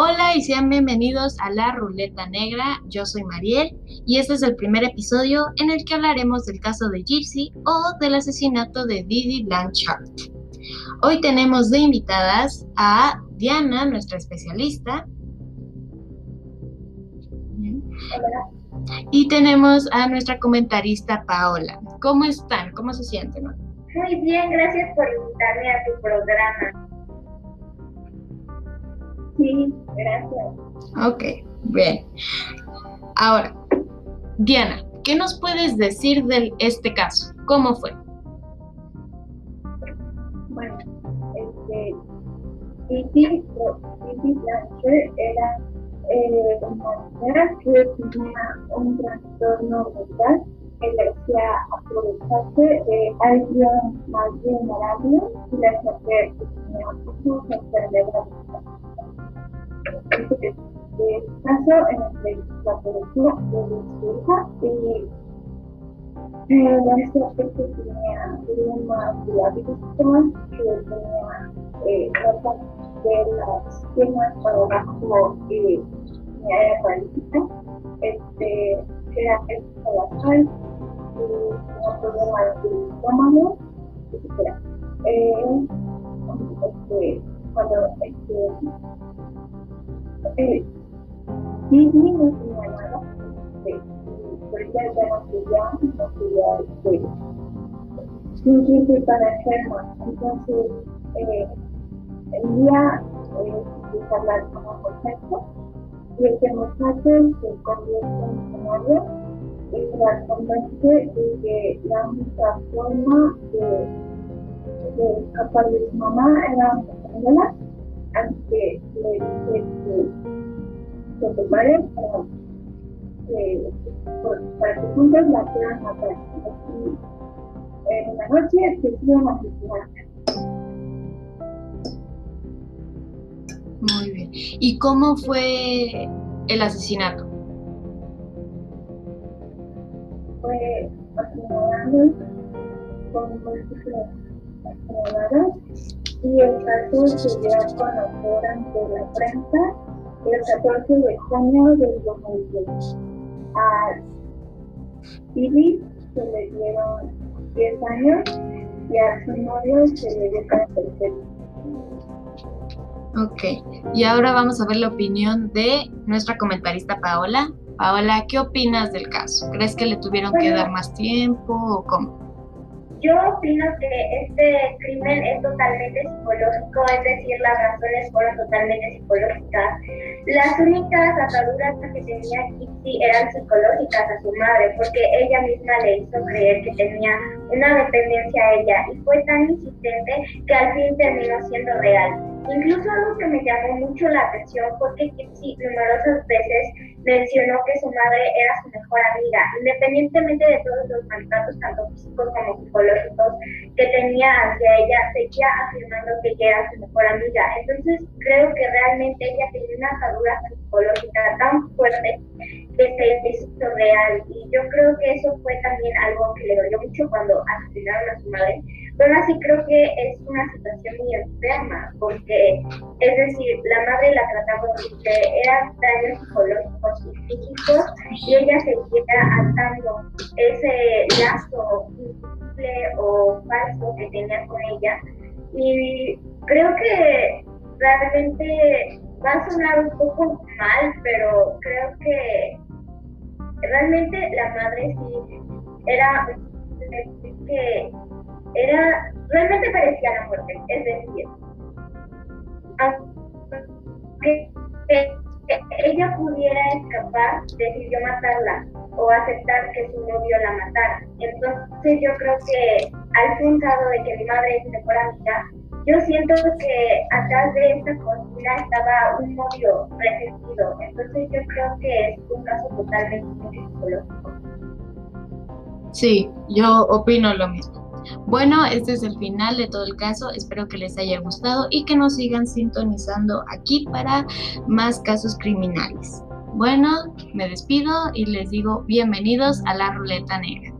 Hola y sean bienvenidos a La Ruleta Negra. Yo soy Mariel y este es el primer episodio en el que hablaremos del caso de Gypsy o del asesinato de Didi Blanchard. Hoy tenemos de invitadas a Diana, nuestra especialista. Y tenemos a nuestra comentarista Paola. ¿Cómo están? ¿Cómo se sienten? Muy bien, gracias por invitarme a tu programa. Sí, gracias. Ok, bien. Ahora, Diana, ¿qué nos puedes decir de este caso? ¿Cómo fue? Bueno, este, Titi, Titi Blanchard era eh, una mujer que tenía un trastorno mental que le hacía aprovecharse de alguien más vulnerable y le hacía que tenía muchas enfermedades caso el que la cobertura de hija y eh, este aspecto tenía de hábitos que tenía eh, de las piernas para abajo y tenía paralítica, este, era basal y tenía problemas de estómago, etc. Eh, este, cuando este, eh, Disney no tenía este, por eso ya no quería, no este, para enferma. Entonces, eh, el día eh, de hablar con un muchacho y este muchacho se convierte en novio y la convence de que la única forma de, escapar de su mamá era que le que se preparen para, para que juntos la puedan matar. En una noche se hicieron asesinar. Muy bien. ¿Y cómo fue el asesinato? Fue asesinado con múltiples asesinadas y el caso se dio a conocer ante la prensa el 14 de junio del 2010. A Phoebe se le dieron 10 años y a su novio se le dio 14 Ok, y ahora vamos a ver la opinión de nuestra comentarista Paola. Paola, ¿qué opinas del caso? ¿Crees que le tuvieron que dar más tiempo o cómo? Yo opino que este crimen es totalmente psicológico, es decir, las razones fueron totalmente psicológicas. Las únicas ataduras que tenía Kitty eran psicológicas a su madre, porque ella misma le hizo creer que tenía una dependencia a ella y fue tan insistente que al fin terminó siendo real. Incluso algo que me llamó mucho la atención fue que numerosas veces mencionó que su madre era su mejor amiga, independientemente de todos los maltratos, tanto físicos como psicológicos, que tenía hacia ella, seguía afirmando que ella era su mejor amiga. Entonces creo que realmente ella tenía una atadura psicológica tan fuerte que se hizo real. Y yo creo que eso fue también algo que le dolió mucho cuando asesinaron a su madre pero así creo que es una situación muy enferma, porque, es decir, la madre la trataba horrible, eran daños psicológicos y físicos, y ella seguía atando ese lazo invisible o falso que tenía con ella. Y creo que realmente va a sonar un poco mal, pero creo que realmente la madre sí era que era, realmente parecía la muerte, es decir, aunque ella pudiera escapar, decidió matarla o aceptar que su novio la matara. Entonces yo creo que al pensado de que mi madre es mi mejor amiga, yo siento que atrás de esta cocina estaba un novio resentido. Entonces yo creo que es un caso totalmente psicológico. Sí, yo opino lo mismo. Bueno, este es el final de todo el caso. Espero que les haya gustado y que nos sigan sintonizando aquí para más casos criminales. Bueno, me despido y les digo bienvenidos a la ruleta negra.